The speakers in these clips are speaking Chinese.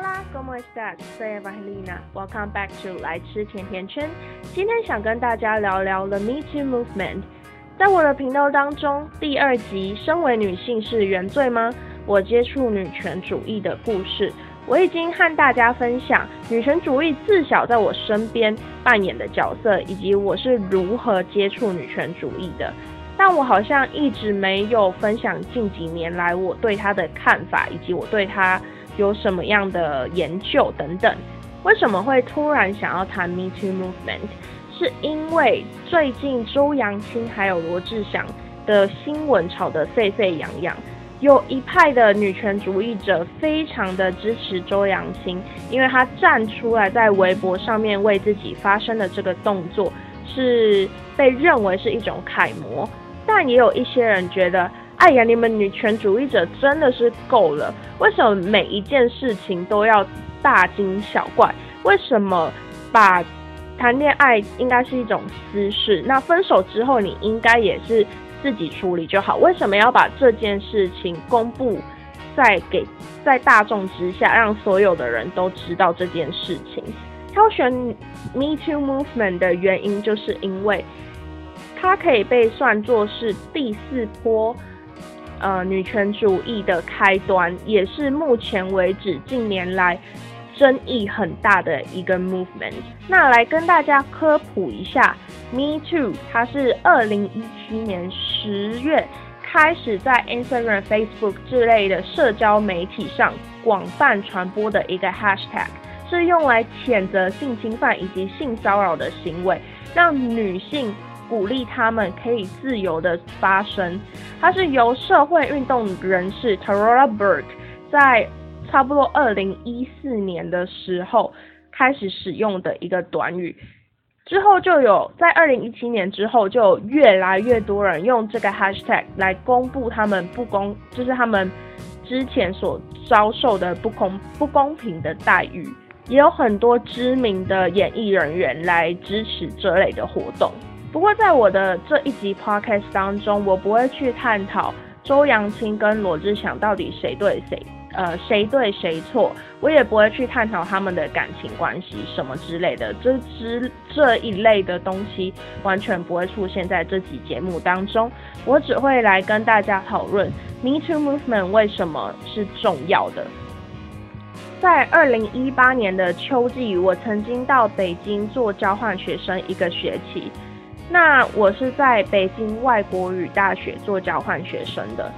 Hola, ¿cómo estás? Soy Evangelina. Welcome back to 来吃甜甜圈。今天想跟大家聊聊 The Me Too Movement。在我的频道当中，第二集“身为女性是原罪吗？我接触女权主义的故事”，我已经和大家分享女权主义自小在我身边扮演的角色，以及我是如何接触女权主义的。但我好像一直没有分享近几年来我对她的看法，以及我对她有什么样的研究等等。为什么会突然想要谈 Me Too Movement？是因为最近周扬青还有罗志祥的新闻炒得沸沸扬扬，有一派的女权主义者非常的支持周扬青，因为他站出来在微博上面为自己发声的这个动作，是被认为是一种楷模。但也有一些人觉得，哎呀，你们女权主义者真的是够了！为什么每一件事情都要大惊小怪？为什么把谈恋爱应该是一种私事？那分手之后你应该也是自己处理就好？为什么要把这件事情公布在给在大众之下，让所有的人都知道这件事情？挑选 Me Too Movement 的原因，就是因为。它可以被算作是第四波，呃，女权主义的开端，也是目前为止近年来争议很大的一个 movement。那来跟大家科普一下，Me Too，它是二零一七年十月开始在 Instagram、Facebook 之类的社交媒体上广泛传播的一个 hashtag，是用来谴责性侵犯以及性骚扰的行为，让女性。鼓励他们可以自由的发声，它是由社会运动人士 Tara Burke 在差不多二零一四年的时候开始使用的一个短语，之后就有在二零一七年之后就越来越多人用这个 hashtag 来公布他们不公，就是他们之前所遭受的不公不公平的待遇，也有很多知名的演艺人员来支持这类的活动。不过，在我的这一集 podcast 当中，我不会去探讨周扬青跟罗志祥到底谁对谁，呃，谁对谁错。我也不会去探讨他们的感情关系什么之类的，这之这一类的东西完全不会出现在这集节目当中。我只会来跟大家讨论 Me Too Movement 为什么是重要的。在二零一八年的秋季，我曾经到北京做交换学生一个学期。那我是在北京外国语大学做交换学生的，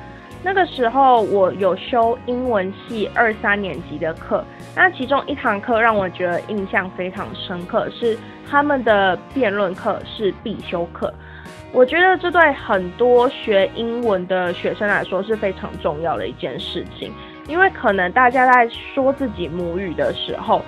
那个时候我有修英文系二三年级的课，那其中一堂课让我觉得印象非常深刻，是他们的辩论课是必修课。我觉得这对很多学英文的学生来说是非常重要的一件事情，因为可能大家在说自己母语的时候。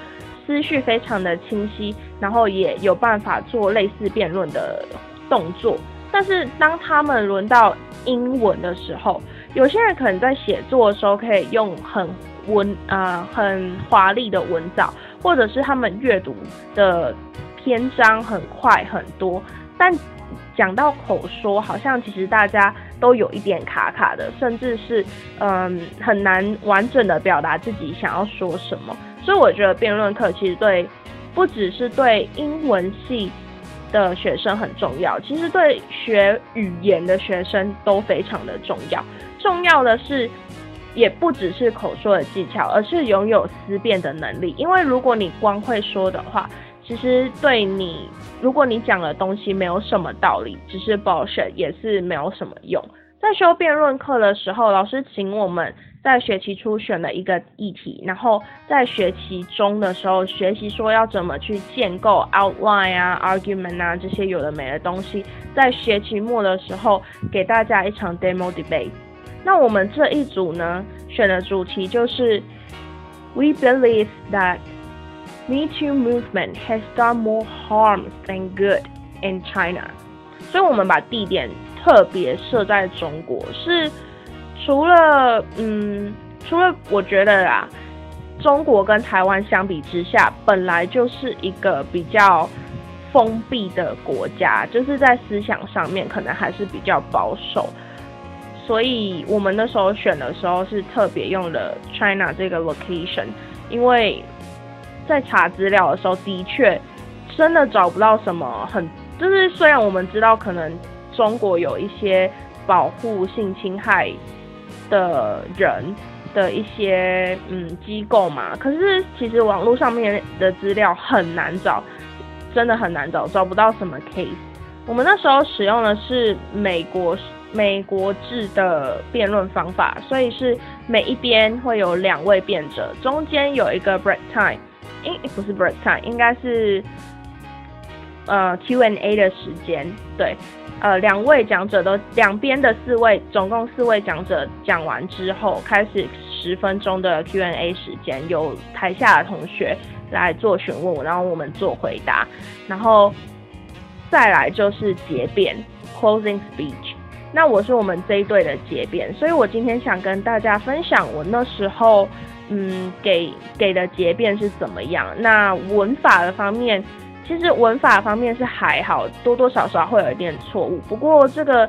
思绪非常的清晰，然后也有办法做类似辩论的动作。但是当他们轮到英文的时候，有些人可能在写作的时候可以用很文啊很华丽的文藻，或者是他们阅读的篇章很快很多。但讲到口说，好像其实大家都有一点卡卡的，甚至是嗯很难完整的表达自己想要说什么。所以我觉得辩论课其实对不只是对英文系的学生很重要，其实对学语言的学生都非常的重要。重要的是，也不只是口说的技巧，而是拥有思辨的能力。因为如果你光会说的话，其实对你，如果你讲的东西没有什么道理，只是 bullshit，也是没有什么用。在修辩论课的时候，老师请我们在学期初选了一个议题，然后在学期中的时候学习说要怎么去建构 outline 啊、argument 啊这些有的没的东西，在学期末的时候给大家一场 demo debate。那我们这一组呢选的主题就是 We believe that Me Too movement has done more harm than good in China。所以我们把地点。特别设在中国是除了嗯，除了我觉得啦，中国跟台湾相比之下，本来就是一个比较封闭的国家，就是在思想上面可能还是比较保守，所以我们那时候选的时候是特别用了 China 这个 location，因为在查资料的时候，的确真的找不到什么很，就是虽然我们知道可能中国有一些保护性侵害的人的一些嗯机构嘛，可是其实网络上面的资料很难找，真的很难找，找不到什么 case。我们那时候使用的是美国美国制的辩论方法，所以是每一边会有两位辩者，中间有一个 break time，应不是 break time，应该是呃，Q&A 的时间，对，呃两位讲者都两边的四位，总共四位讲者讲完之后，开始十分钟的 Q&A 时间，由台下的同学来做询问，然后我们做回答，然后再来就是结辩 closing speech。那我是我们这一队的结辩，所以我今天想跟大家分享我那时候嗯给给的结辩是怎么样。那文法的方面，其实文法方面是还好，多多少少会有一点错误。不过这个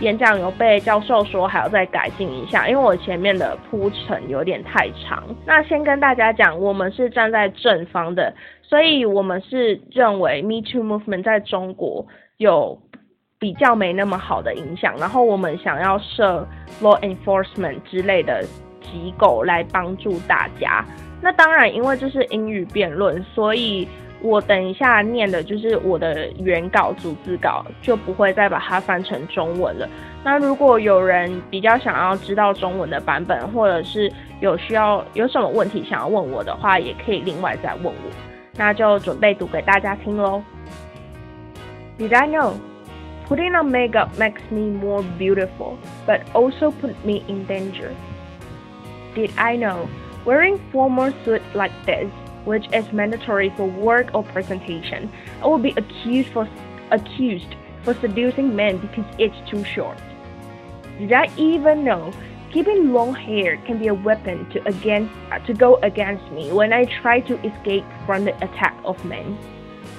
演讲有被教授说还要再改进一下，因为我前面的铺陈有点太长。那先跟大家讲，我们是站在正方的，所以我们是认为 Me Too Movement 在中国有。比较没那么好的影响，然后我们想要设 law enforcement 之类的机构来帮助大家。那当然，因为这是英语辩论，所以我等一下念的就是我的原稿、组字稿，就不会再把它翻成中文了。那如果有人比较想要知道中文的版本，或者是有需要有什么问题想要问我的话，也可以另外再问我。那就准备读给大家听喽。Did I know? Putting on makeup makes me more beautiful, but also put me in danger. Did I know wearing formal suit like this, which is mandatory for work or presentation, I will be accused for accused for seducing men because it's too short? Did I even know keeping long hair can be a weapon to against to go against me when I try to escape from the attack of men?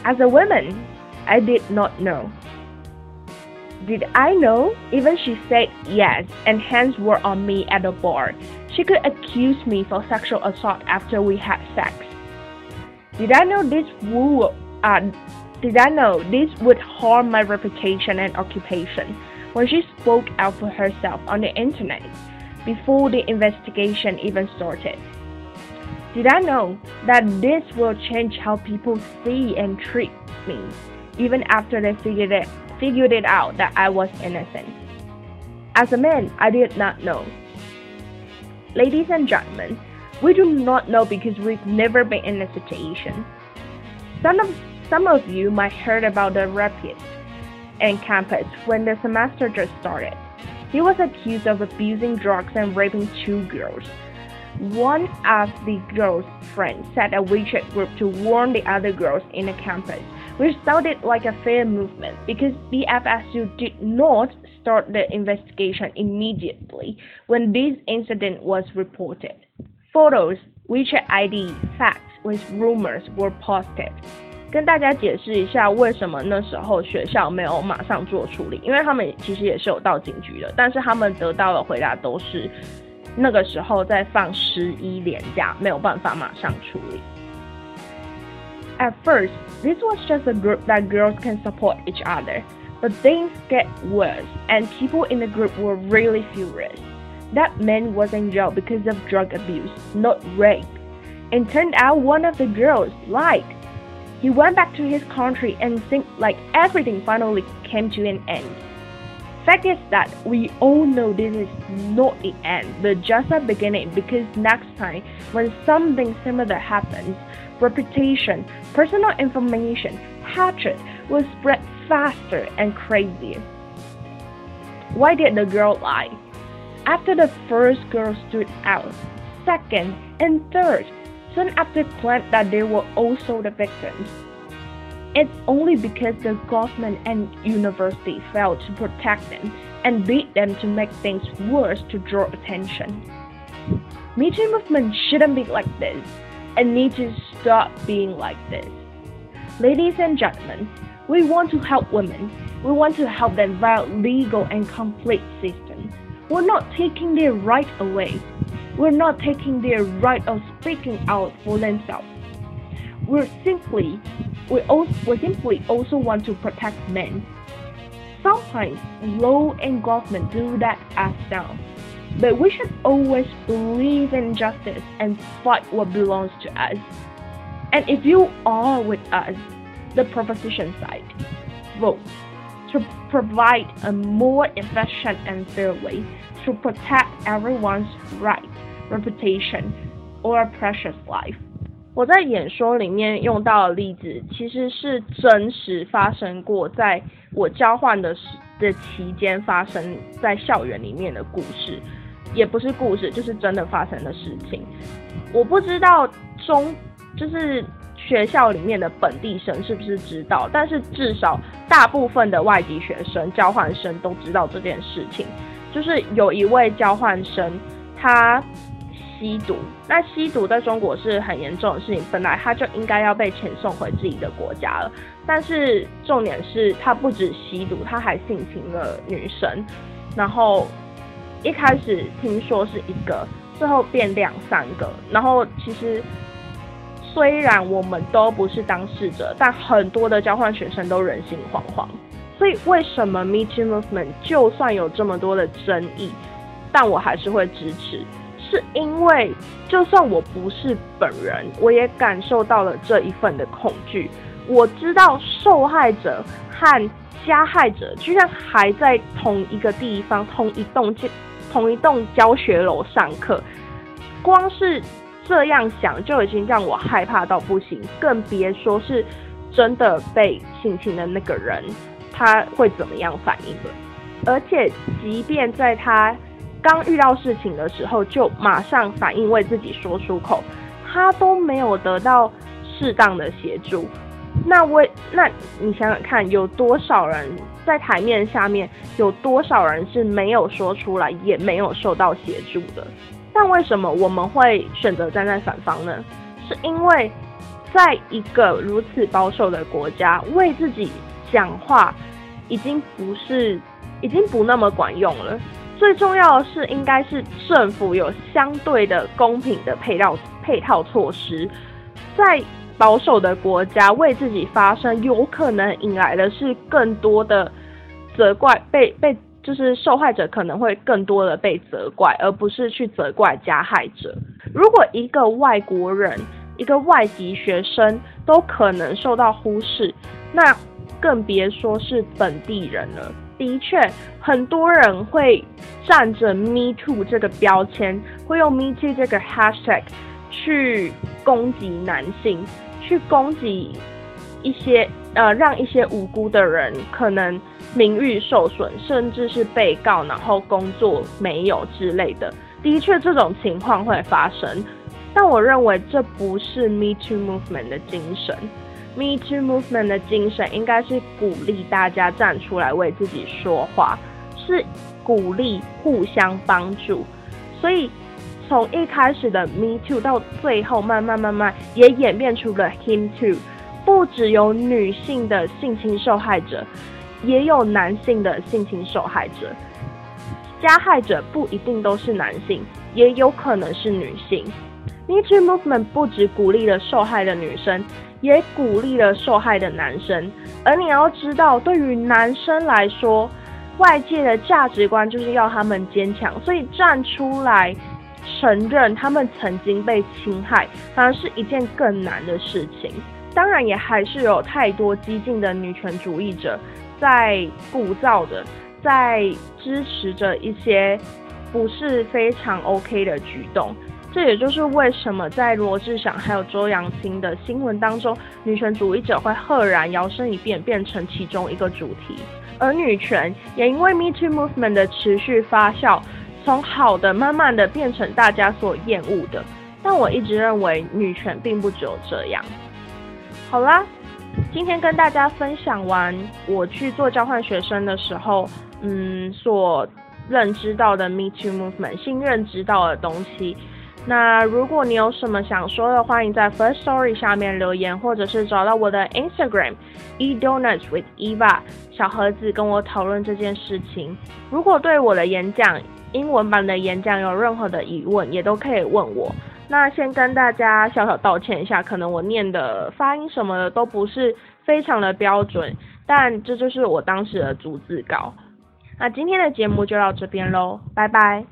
As a woman, I did not know. Did I know? Even she said yes, and hands were on me at the bar. She could accuse me for sexual assault after we had sex. Did I know this would, uh, did I know this would harm my reputation and occupation when she spoke out for herself on the internet before the investigation even started? Did I know that this will change how people see and treat me even after they figured it figured it out that I was innocent. As a man, I did not know. Ladies and gentlemen, we do not know because we've never been in a situation. Some of, some of you might heard about the rapist in campus when the semester just started. He was accused of abusing drugs and raping two girls. One of the girls' friends set a WeChat group to warn the other girls in the campus which sounded like a fair movement because BFSU did not start the investigation immediately when this incident was reported. Photos, WeChat ID, facts with rumors were posted. 跟大家解释一下，为什么那时候学校没有马上做处理？因为他们其实也是有到警局的，但是他们得到的回答都是那个时候在放十一连假，没有办法马上处理。at first, this was just a group that girls can support each other, but things get worse, and people in the group were really furious. That man was in jail because of drug abuse, not rape. And turned out one of the girls lied. He went back to his country and seemed like everything finally came to an end. Fact is that we all know this is not the end, but just a beginning because next time when something similar happens, reputation, personal information, hatred will spread faster and crazier. Why did the girl lie? After the first girl stood out, second and third soon after claimed that they were also the victims. It's only because the government and university failed to protect them and beat them to make things worse to draw attention. Me Too movement shouldn't be like this and need to stop being like this. Ladies and gentlemen, we want to help women. We want to help them via legal and complete systems. We're not taking their right away. we're not taking their right of speaking out for themselves. We're simply we also we simply also want to protect men. Sometimes law and government do that as well. But we should always believe in justice and fight what belongs to us. And if you are with us, the proposition side, vote to provide a more efficient and fair way to protect everyone's right, reputation, or precious life. 我在演说里面用到的例子，其实是真实发生过在我交换的时的期间发生在校园里面的故事，也不是故事，就是真的发生的事情。我不知道中就是学校里面的本地生是不是知道，但是至少大部分的外籍学生、交换生都知道这件事情。就是有一位交换生，他。吸毒，那吸毒在中国是很严重的事情，本来他就应该要被遣送回自己的国家了。但是重点是他不止吸毒，他还性侵了女生。然后一开始听说是一个，最后变两三个。然后其实虽然我们都不是当事者，但很多的交换学生都人心惶惶。所以为什么 Me Too Movement 就算有这么多的争议，但我还是会支持。是因为，就算我不是本人，我也感受到了这一份的恐惧。我知道受害者和加害者居然还在同一个地方、同一栋、同一栋教学楼上课，光是这样想就已经让我害怕到不行，更别说是真的被性侵的那个人他会怎么样反应了。而且，即便在他。刚遇到事情的时候，就马上反应为自己说出口，他都没有得到适当的协助。那为那你想想看，有多少人在台面下面，有多少人是没有说出来，也没有受到协助的？但为什么我们会选择站在反方呢？是因为在一个如此保守的国家，为自己讲话已经不是，已经不那么管用了。最重要的是，应该是政府有相对的公平的配套配套措施。在保守的国家，为自己发声，有可能引来的是更多的责怪，被被就是受害者可能会更多的被责怪，而不是去责怪加害者。如果一个外国人、一个外籍学生都可能受到忽视，那更别说是本地人了。的确，很多人会站着 “Me Too” 这个标签，会用 “Me Too” 这个 hashtag 去攻击男性，去攻击一些呃，让一些无辜的人可能名誉受损，甚至是被告，然后工作没有之类的。的确，这种情况会发生，但我认为这不是 “Me Too” movement 的精神。Me Too Movement 的精神应该是鼓励大家站出来为自己说话，是鼓励互相帮助。所以从一开始的 Me Too 到最后慢慢慢慢也演变出了 Him Too，不只有女性的性侵受害者，也有男性的性侵受害者。加害者不一定都是男性，也有可能是女性。Me Too Movement 不只鼓励了受害的女生。也鼓励了受害的男生，而你要知道，对于男生来说，外界的价值观就是要他们坚强，所以站出来承认他们曾经被侵害，反而是一件更难的事情。当然，也还是有太多激进的女权主义者在鼓噪着，在支持着一些不是非常 OK 的举动。这也就是为什么在罗志祥还有周扬青的新闻当中，女权主义者会赫然摇身一变，变成其中一个主题。而女权也因为 Me Too Movement 的持续发酵，从好的慢慢的变成大家所厌恶的。但我一直认为女权并不只有这样。好啦，今天跟大家分享完我去做交换学生的时候，嗯，所认知到的 Me Too Movement 新认知到的东西。那如果你有什么想说的，欢迎在 First Story 下面留言，或者是找到我的 Instagram @edonutswitheva 小盒子跟我讨论这件事情。如果对我的演讲英文版的演讲有任何的疑问，也都可以问我。那先跟大家小小道歉一下，可能我念的发音什么的都不是非常的标准，但这就是我当时的逐字稿。那今天的节目就到这边喽，拜拜。